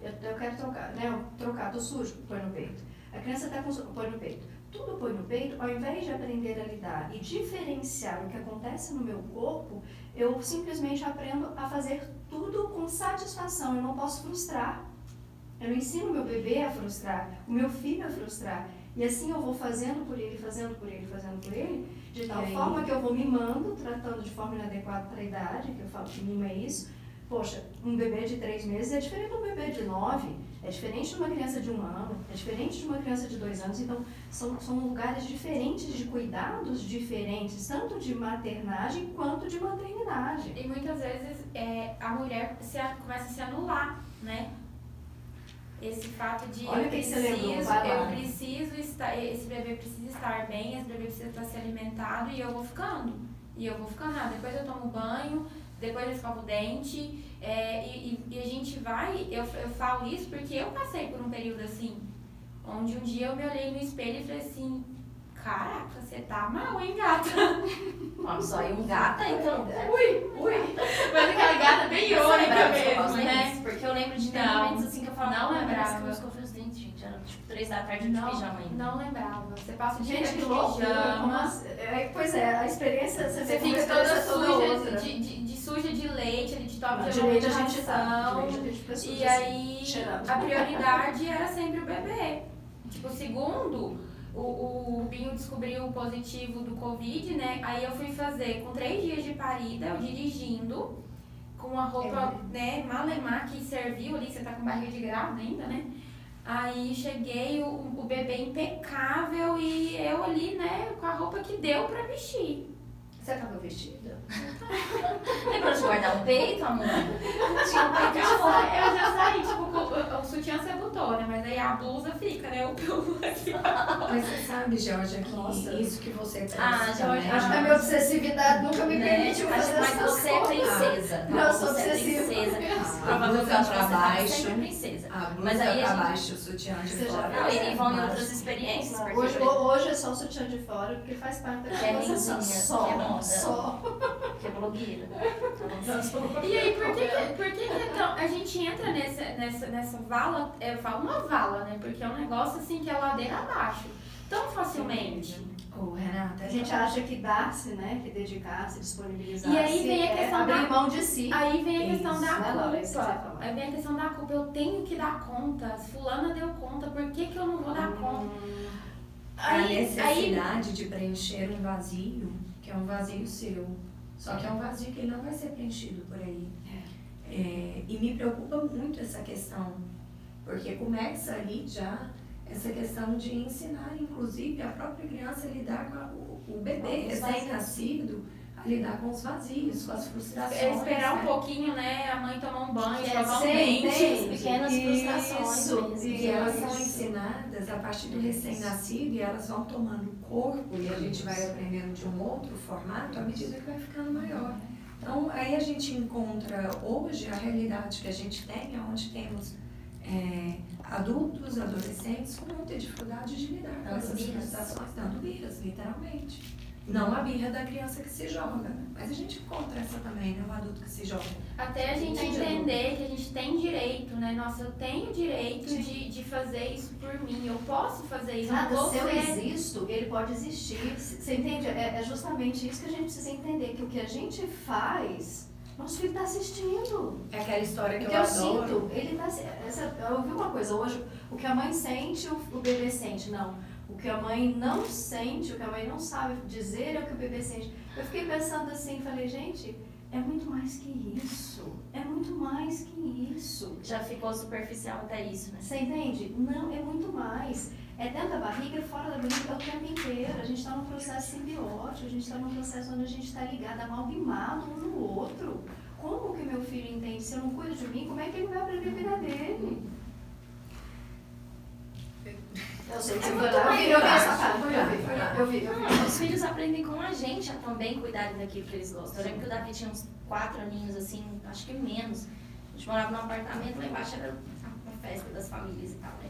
Eu, eu quero trocar, né? Eu trocar, tô sujo, põe no peito. A criança está com põe no peito. Tudo põe no peito, ao invés de aprender a lidar e diferenciar o que acontece no meu corpo, eu simplesmente aprendo a fazer tudo com satisfação. Eu não posso frustrar. Eu não ensino meu bebê a frustrar, o meu filho a frustrar. E assim eu vou fazendo por ele, fazendo por ele, fazendo por ele, de tal forma que eu vou mimando, tratando de forma inadequada para a idade, que eu falo que mima é isso, Poxa, um bebê de três meses é diferente de um bebê de nove, é diferente de uma criança de um ano, é diferente de uma criança de dois anos. Então, são, são lugares diferentes de cuidados diferentes, tanto de maternagem quanto de maternidade. E muitas vezes é, a mulher se, começa a se anular, né? Esse fato de Olha eu preciso, eu preciso estar, esse bebê precisa estar bem, esse bebê precisa estar se alimentado e eu vou ficando. E eu vou ficando, ah, depois eu tomo banho, depois eu escovo o dente, é, e, e, a gente vai, eu, eu falo isso porque eu passei por um período assim, onde um dia eu me olhei no espelho e falei assim, Caraca, você tá mal, hein, gata? Vamos só ir um gata, então. Ui, ui. Mas aquela gata bem irônica mesmo, né? Porque eu lembro de ter momentos assim que eu falo, não lembrava. Eu escovei os dentes, gente. Era tipo três da tarde de pijama ainda. Não lembrava. Você passa o dia de pijama. É, pois é, a experiência você, você fica toda suja de, de, de, suja de leite, de top de, leite a gente tá. E aí a prioridade era sempre o bebê. Tipo, segundo o, o Binho descobriu o positivo do Covid, né? Aí eu fui fazer com três dias de parida, eu dirigindo, com a roupa, é. né, malemar que serviu ali, você tá com barriga de grávida ainda, né? Aí cheguei, o, o bebê impecável e eu ali, né, com a roupa que deu pra vestir. Você tava vestida? *laughs* Lembrou de guardar um peito, amor? Tinha um peito. Eu já saí, tipo, o, o sutiã você botou, né? Mas aí a blusa fica, né? O pelo aqui. Mas você sabe, Georgia, que Nossa. isso que você traz Ah, Georgia, acho que a minha obsessividade nunca me né? permitiu fazer Mas você é princesa. Não, eu sou obsessiva. É princesa. A blusa pra baixo. princesa. A blusa Mas aí pra baixo, o sutiã de fora. Não, e vão em outras experiências. Hoje, hoje é só o sutiã de fora, porque faz parte da é só, que é moda. Só. Que é blogueira. E aí, por que, que, por que, que então, a gente entra nessa, nessa, nessa vala, uma vala, né? Porque é um negócio assim que é ladeira abaixo. Tão facilmente. Ô, Renata, a gente acha que dar-se, né? Que dedicar-se, disponibilizar-se. E aí vem a questão é da mão de si. Aí vem a questão Isso, da culpa. Aí vem a questão da culpa. Eu tenho que dar conta. Fulana deu conta, por que, que eu não vou dar hum. conta? Aí, a necessidade aí... de preencher um vazio, que é um vazio seu. Só que é um vazio que não vai ser preenchido por aí. É. É, e me preocupa muito essa questão, porque começa ali já essa questão de ensinar, inclusive, a própria criança a lidar com a, o, o bebê recém-nascido lidar com os vazios, com as frustrações. É esperar né? um pouquinho, né? A mãe tomar um banho, é, escovar um dente. Pequenas frustrações. Isso, e elas são ensinadas a partir do recém-nascido e elas vão tomando corpo e a gente vai aprendendo de um outro formato à medida que vai ficando maior. Então, aí a gente encontra hoje a realidade que a gente tem, onde temos é, adultos, adolescentes com muita dificuldade de lidar com essas frustrações, dando birras, literalmente. Não a birra da criança que se joga? Mas a gente encontra essa também, né? O adulto que se joga. Até a gente entender que a gente tem direito, né? Nossa, eu tenho direito de, de fazer isso por mim. Eu posso fazer isso. Nada, se eu existo, ele pode existir. Você entende? É, é justamente isso que a gente precisa entender. Que o que a gente faz, nosso filho está assistindo. É aquela história que, que eu, eu adoro. sinto. Ele tá, essa, eu ouvi uma coisa hoje. O que a mãe sente, o, o bebê sente. Não o que a mãe não sente, o que a mãe não sabe dizer é o que o bebê sente. Eu fiquei pensando assim, falei, gente, é muito mais que isso. É muito mais que isso. Já ficou superficial até isso, né? Você entende? Não, é muito mais. É dentro da barriga, fora da barriga, é o tempo inteiro. A gente está num processo simbiótico, a gente está num processo onde a gente está ligado, amalgamado um no outro. Como que meu filho entende? Se eu não cuido de mim, como é que ele vai aprender a vida dele? Eu sei que você foi lá, eu vi essa cara, eu vi, eu vi. Os filhos aprendem com a gente a também cuidarem daquilo que eles gostam. Eu lembro que o Davi tinha uns quatro aninhos, assim, acho que menos. A gente morava num apartamento, lá embaixo era uma festa das famílias e tal, né?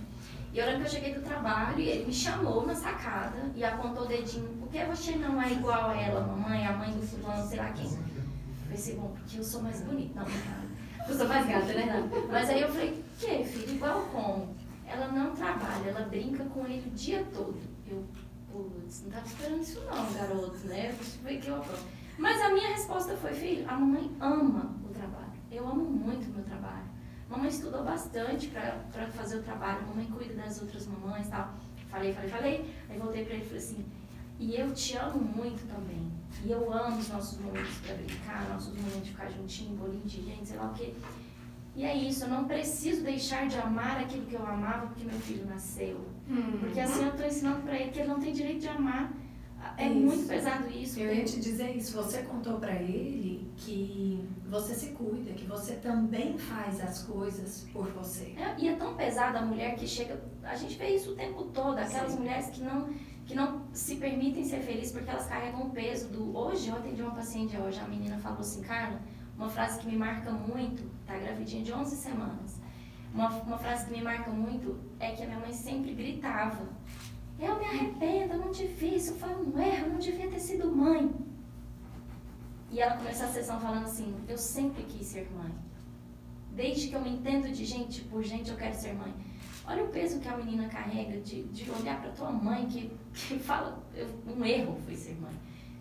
E eu lembro que eu cheguei do trabalho e ele me chamou na sacada e apontou o dedinho. Por que você não é igual a ela, mamãe, a mãe do fulano, sei lá quem? Eu pensei, bom, porque eu sou mais bonita. Não, não, eu sou mais gata, né? Mas aí eu falei, que, filho, igual como? Ela não trabalha, ela brinca com ele o dia todo. Eu, putz, não estava esperando isso não, garoto, né? Foi que eu Mas a minha resposta foi, filho, a mamãe ama o trabalho. Eu amo muito o meu trabalho. Mamãe estudou bastante para fazer o trabalho, mamãe cuida das outras mamães e tal. Falei, falei, falei. Aí voltei para ele e falei assim, E eu te amo muito também. E eu amo os nossos momentos para brincar, nossos momentos de ficar juntinho, bolinho de gente, sei lá o quê. E é isso, eu não preciso deixar de amar aquilo que eu amava porque meu filho nasceu. Hum. Porque assim eu estou ensinando para ele que ele não tem direito de amar. É isso. muito pesado isso. Eu ia te dizer isso. Você contou para ele que você se cuida, que você também faz as coisas por você. É, e é tão pesado a mulher que chega. A gente vê isso o tempo todo. Aquelas Sim. mulheres que não, que não se permitem ser felizes porque elas carregam o peso do. Hoje, eu atendi uma paciente hoje, a menina falou assim, Carla uma frase que me marca muito, tá gravidinha de 11 semanas. Uma, uma frase que me marca muito é que a minha mãe sempre gritava: Eu me arrependo, não devia, isso foi um erro, não devia ter sido mãe. E ela começou a sessão falando assim: Eu sempre quis ser mãe. Desde que eu me entendo de gente por gente, eu quero ser mãe. Olha o peso que a menina carrega de, de olhar para tua mãe que, que fala: eu, Um erro foi ser mãe.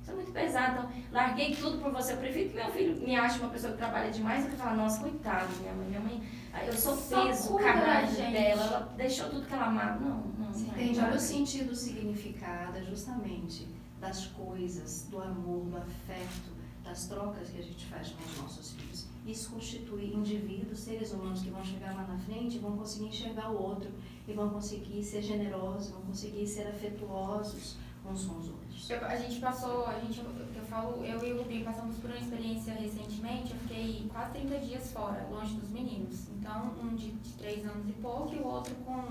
Isso é muito pesado. Então, larguei tudo por você. Eu prefiro que meu filho me ache uma pessoa que trabalha demais do que falar, nossa, coitado, minha mãe. Minha mãe, eu sou peso, carregada dela. Ela deixou tudo que ela amava. Não, não. Você não entende? Olha o sentido, o significado, justamente, das coisas, do amor, do afeto, das trocas que a gente faz com os nossos filhos. Isso constitui indivíduos, seres humanos que vão chegar lá na frente e vão conseguir enxergar o outro, e vão conseguir ser generosos, vão conseguir ser afetuosos com os outros. Eu, a gente passou, a gente, eu falo, eu e o Rubinho passamos por uma experiência recentemente, eu fiquei quase 30 dias fora, longe dos meninos. Então, um de, de 3 anos e pouco e o outro com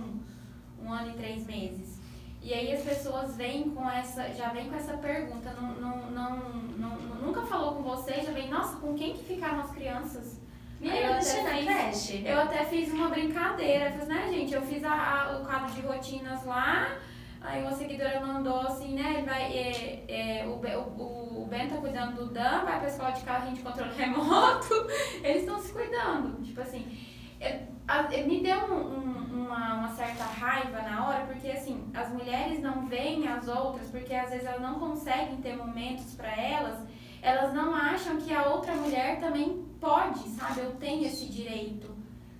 um ano e três meses. E aí as pessoas vêm com essa, já vem com essa pergunta, não, não, não, não, nunca falou com você, já vem, nossa, com quem que ficaram as crianças? Menina, eu, até fiz, eu até fiz uma brincadeira, fiz, né, gente? Eu fiz a, a, o quadro de rotinas lá, Aí uma seguidora mandou assim, né? Ele vai, é, é, o, o, o Ben tá cuidando do Dan, vai pra escola de carrinho de controle remoto, *laughs* eles estão se cuidando. Tipo assim, é, a, me deu um, um, uma, uma certa raiva na hora, porque assim, as mulheres não veem as outras, porque às vezes elas não conseguem ter momentos para elas, elas não acham que a outra mulher também pode, sabe? Eu tenho esse direito.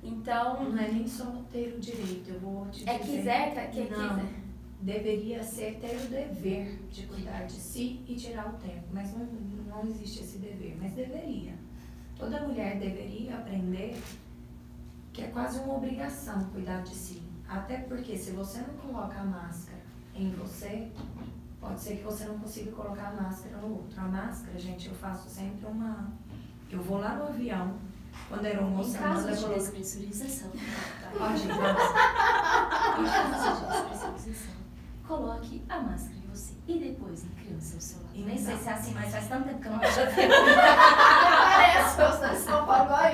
Então. Não é nem só ter o direito, eu vou te é dizer. É quiser, que, que não. quiser deveria ser ter o dever de cuidar de si e tirar o tempo, mas não, não existe esse dever, mas deveria. Toda mulher deveria aprender que é quase uma obrigação cuidar de si. Até porque se você não coloca a máscara em você, pode ser que você não consiga colocar a máscara no outro. A máscara, gente, eu faço sempre uma. Eu vou lá no avião, quando era um moça, manda de colocar. despressurização. Pode *laughs* Em caso de despressurização coloque a máscara em você. E depois na criança ao seu lado. Nem sei se é assim, mas faz tanto tempo que eu não vejo Parece, eu estou em São Paulo agora.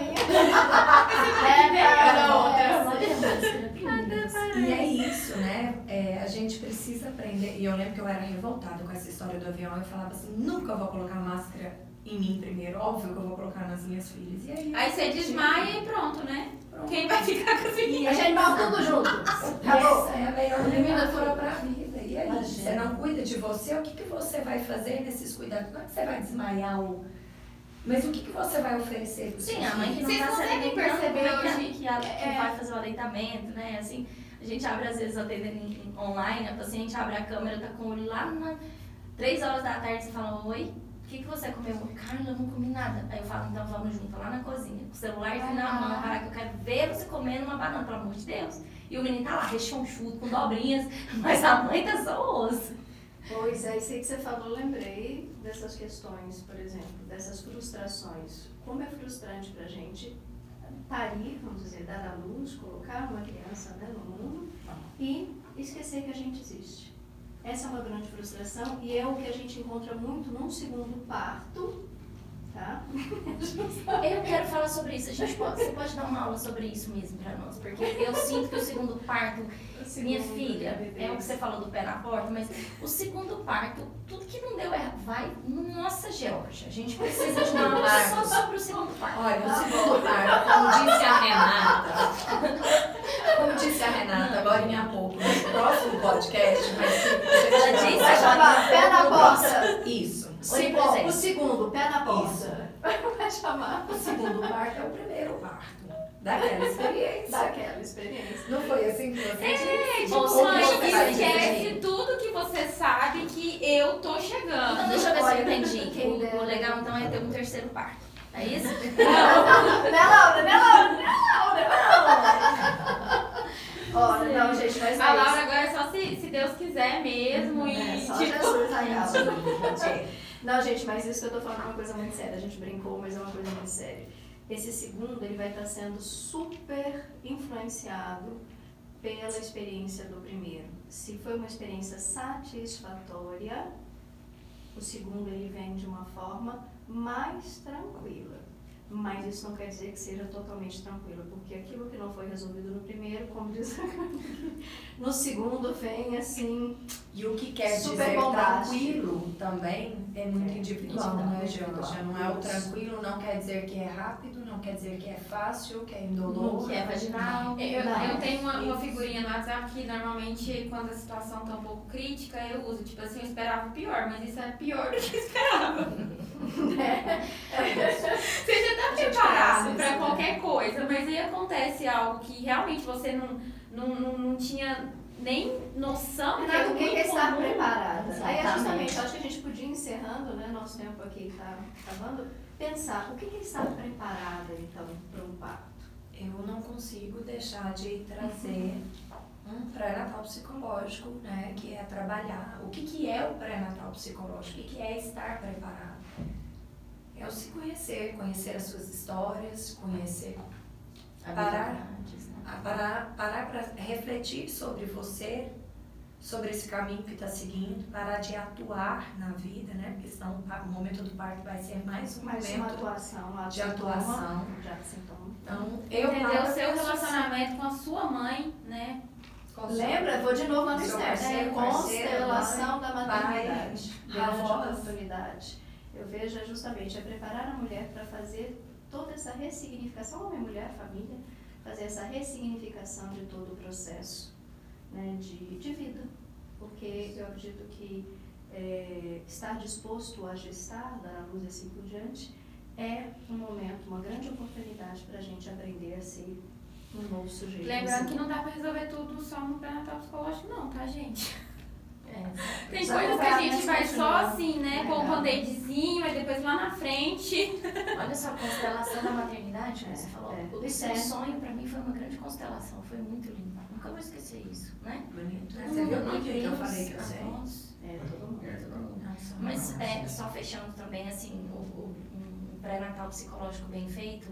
E é isso, né? É, a gente precisa aprender. E eu lembro que eu era revoltada com essa história do avião. Eu falava assim: nunca vou colocar máscara em mim primeiro. Óbvio que eu vou colocar nas minhas filhas. E aí, aí você desmaia e pronto, né? Pronto. Quem vai ficar com as A gente morre tudo junto. Essa é a melhor metáfora para a vida. E aí, você não cuida de você, o que, que você vai fazer nesses cuidados? Não é que você vai desmaiar o. Mas o que, que você vai oferecer para Sim, a mãe que não está sabendo perceber hoje que, ela, que é. vai fazer o aleitamento, né? Assim, a gente abre às vezes atendendo online, a paciente abre a câmera, tá com o olho lá na 3 horas da tarde, você fala, oi, que, que você comeu? Carla, eu não comi nada. Aí eu falo, então vamos junto lá na cozinha, com o celular ah. na mão, para que eu quero ver você comendo uma banana, pelo amor de Deus. E o menino tá lá, rechonchudo, com dobrinhas, *laughs* mas a mãe tá só osso. Pois é, isso aí que você falou, eu lembrei dessas questões, por exemplo, dessas frustrações. Como é frustrante pra gente parir, vamos dizer, dar à luz, colocar uma criança né, no mundo e esquecer que a gente existe. Essa é uma grande frustração e é o que a gente encontra muito num segundo parto, tá? *laughs* Eu quero falar sobre isso. A gente pode, você pode dar uma aula sobre isso mesmo para nós, porque eu sinto que o segundo parto, segundo minha filha, é o que você falou do pé na porta, mas o segundo parto, tudo que não deu errado, vai, nossa Georgia, a gente precisa de *laughs* uma aula só sobre o segundo parto. Olha, o segundo parto, como disse a Renata, *laughs* como disse a Renata agora em pouco, no próximo podcast vai ser. Ela disse agora. Pé na porta. Isso. O segundo, pé na porta. *laughs* vai chamar. O segundo parto é o primeiro parto. Daquela experiência. Daquela experiência. Não foi assim que você disse? É, tipo, mãe, esquece tudo que você sabe que eu tô chegando. Então deixa eu ver se eu Olha, entendi. O, o legal então é ter um terceiro parto. É isso? *laughs* Não, né, Laura? Né, Laura? Né, Laura? Olha, não, gente, mas A é Laura isso. agora é só se, se Deus quiser mesmo. É, e só tipo, Jesus. *laughs* Não, gente, mas isso que eu tô falando é uma coisa muito séria. A gente brincou, mas é uma coisa muito séria. Esse segundo, ele vai estar sendo super influenciado pela experiência do primeiro. Se foi uma experiência satisfatória, o segundo ele vem de uma forma mais tranquila. Mas isso não quer dizer que seja totalmente tranquilo, porque aquilo que não foi resolvido no primeiro, como diz no segundo vem assim, E o que quer dizer bombástico. tranquilo também é muito individual, né, individual. Janja? Não é o tranquilo, não quer dizer que é rápido, não quer dizer que é fácil, que é indolor. Que é vaginal. Eu, Não. eu tenho uma, uma figurinha no WhatsApp que normalmente quando a situação tá um pouco crítica eu uso. Tipo assim, eu esperava pior, mas isso é pior do que eu esperava. *laughs* Você já tá preparado isso, né? qualquer coisa, mas aí acontece algo que realmente você não, não, não, não tinha nem noção que Renato, é o que é estar preparada? Aí é justamente, acho que a gente podia ir encerrando, né? Nosso tempo aqui está acabando. Pensar, o que é estar preparada, então, para um parto? Eu não consigo deixar de trazer um pré-natal psicológico, né, que é trabalhar. O que, que é o pré-natal psicológico? O que, que é estar preparado? É o se conhecer, conhecer as suas histórias, conhecer, Parar. Né? parar parar para refletir sobre você, sobre esse caminho que está seguindo, parar de atuar na vida, né? Porque senão o momento do parto vai ser mais um Mais uma momento atuação, lá de atuação. Já sintoma. Então, eu Entender o seu relacionamento com a sua mãe, né? Lembra? Vou de novo lá no Seu Esther. parceiro, parceira, Constelação da maternidade. Grande oportunidade. Eu vejo é justamente é preparar a mulher para fazer toda essa ressignificação, homem, mulher, família, fazer essa ressignificação de todo o processo né, de, de vida. Porque eu acredito que é, estar disposto a gestar, dar à luz e assim por diante, é um momento, uma grande oportunidade para a gente aprender a ser um novo sujeito. Lembrando que não dá pra resolver tudo só no pré-natal psicológico, não, tá, gente? É, *laughs* Tem coisas que a gente vai continua. só assim, né? Com o Legal. band-aidzinho, mas depois lá na frente. Olha só, a constelação da maternidade, como *laughs* É, você falou. é. O seu sonho pra mim foi uma grande constelação, foi muito lindo. Nunca vou esquecer isso, né? Bonito. Você viu por que eu falei que eu sei? É, todo mundo. todo mundo. Nossa, Mas é, só fechando também, assim, o, o- um pré-natal psicológico bem feito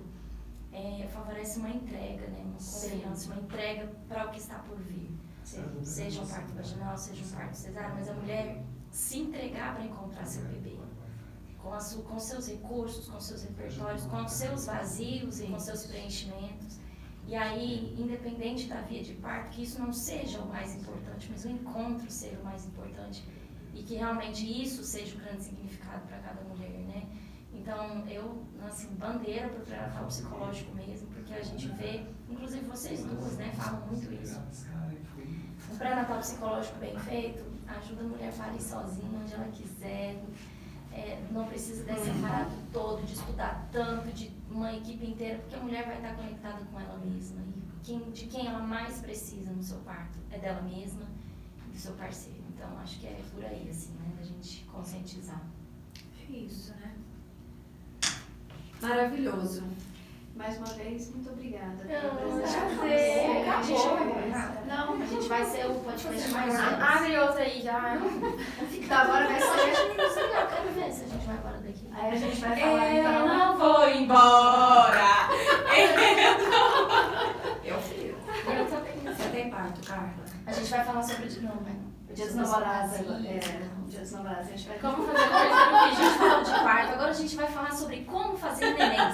é, favorece uma entrega, né? Uma confiança, uma entrega para o que está por vir. Sim. Seja um parto vaginal, seja um parto cesárea, mas a mulher se entregar para encontrar seu bebê. Com, a su, com seus recursos, com seus repertórios, com seus vazios e com seus preenchimentos. E aí, independente da via de parto, que isso não seja o mais importante, mas o encontro seja o mais importante. E que realmente isso seja o grande significado para cada mulher, né? Então, eu, assim, bandeira para o pré-natal psicológico mesmo, porque a gente vê, inclusive vocês duas, né, falam muito isso. Um pré-natal psicológico bem feito ajuda a mulher a parir sozinha, onde ela quiser. É, não precisa desse aparato todo, de estudar tanto, de uma equipe inteira, porque a mulher vai estar conectada com ela mesma. E quem, de quem ela mais precisa no seu parto é dela mesma e do seu parceiro. Então, acho que é por aí, assim, né, da gente conscientizar. Isso, né? Maravilhoso. Mais uma vez, muito obrigada. Não. Acabou. Não, A gente vai ser o podcast mais Ah, Abre outra aí já. Tá, agora vai ser. Eu quero ver se a gente vai embora daqui. Aí a gente vai falar Eu então. não vou embora. Eu fui. Eu também. Você tem parto, Carla? A gente vai falar sobre de novo, né? Dia dos namorados agora. É, dia dos namorados. A gente vai *laughs* Como fazer A gente falou de parto, agora a gente vai falar sobre como fazer nenéns.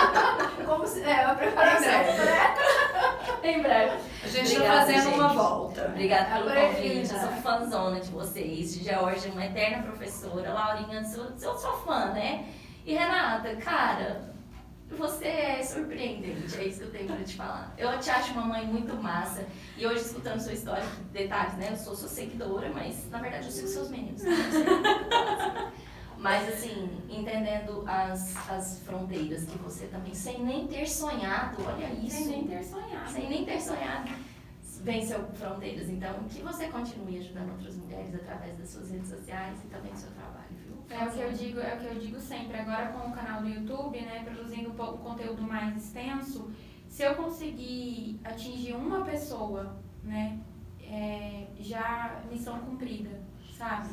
*laughs* Como se. É, a preparação. né? em breve. A gente Obrigada, tá fazendo gente. uma volta. Obrigada pelo Adorei, convite, eu Lina. sou fãzona de vocês, de Georgia, uma eterna professora, Laurinha, sou, eu sou fã, né? E Renata, cara, você é surpreendente, é isso que eu tenho pra te falar. Eu te acho uma mãe muito massa, e hoje escutando sua história, detalhes, né? Eu sou sua seguidora, mas na verdade eu sigo seus meninos. né? Mas assim, entendendo as, as fronteiras que você também, sem nem ter sonhado, olha isso. Sem nem ter sonhado. Sem nem ter sonhado, venceu fronteiras. Então, que você continue ajudando outras mulheres através das suas redes sociais e também do seu trabalho? É o que eu digo, é o que eu digo sempre. Agora com o canal do YouTube, né, produzindo um pouco conteúdo mais extenso, se eu conseguir atingir uma pessoa, né, é, já missão cumprida, sabe?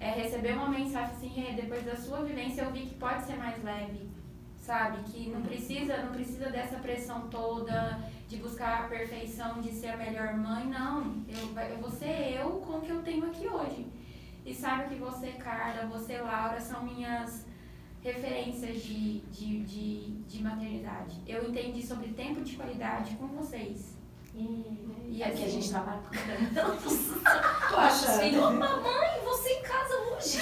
É receber uma mensagem assim, depois da sua vivência eu vi que pode ser mais leve, sabe? Que não precisa, não precisa dessa pressão toda de buscar a perfeição, de ser a melhor mãe, não. Eu, eu vou ser eu com o que eu tenho aqui hoje. E sabe que você, Carla, você, Laura, são minhas referências de, de, de, de maternidade. Eu entendi sobre tempo de qualidade com vocês. E, e aqui a gente trabalha *laughs* com caramba. Poxa, filho, mamãe, você em casa hoje.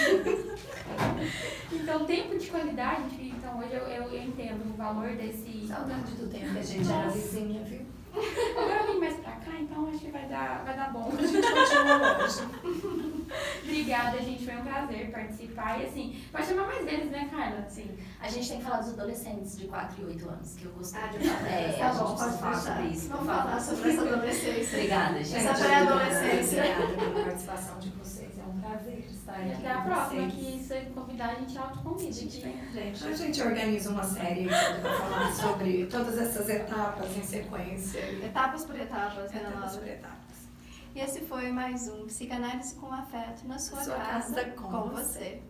então, tempo de qualidade, então hoje eu, eu, eu entendo o valor desse. Saudade do tempo que a gente era vizinha, viu? Agora eu vim mais pra cá, então acho que vai dar, vai dar bom. A gente continua hoje. *laughs* Obrigada, gente. Foi um prazer participar. E assim, pode chamar mais vezes, né, Carla? Sim. A gente tem que falar dos adolescentes de 4 e 8 anos, que eu gostei ah, de falar. É, tá a gente pode falar sobre isso. Vamos falar sobre essa adolescência. Obrigada, gente. Essa pré-adolescência. Obrigada pela participação de vocês. É um prazer estar aqui. Até a próxima, que se convidar, a gente autoconvida. Gente, gente, a gente organiza uma série para falar sobre todas essas etapas em sequência. Etapas por etapas, né, Etapas por etapas. E esse foi mais um Psicanálise com Afeto na sua, sua casa, casa, com, com você. você.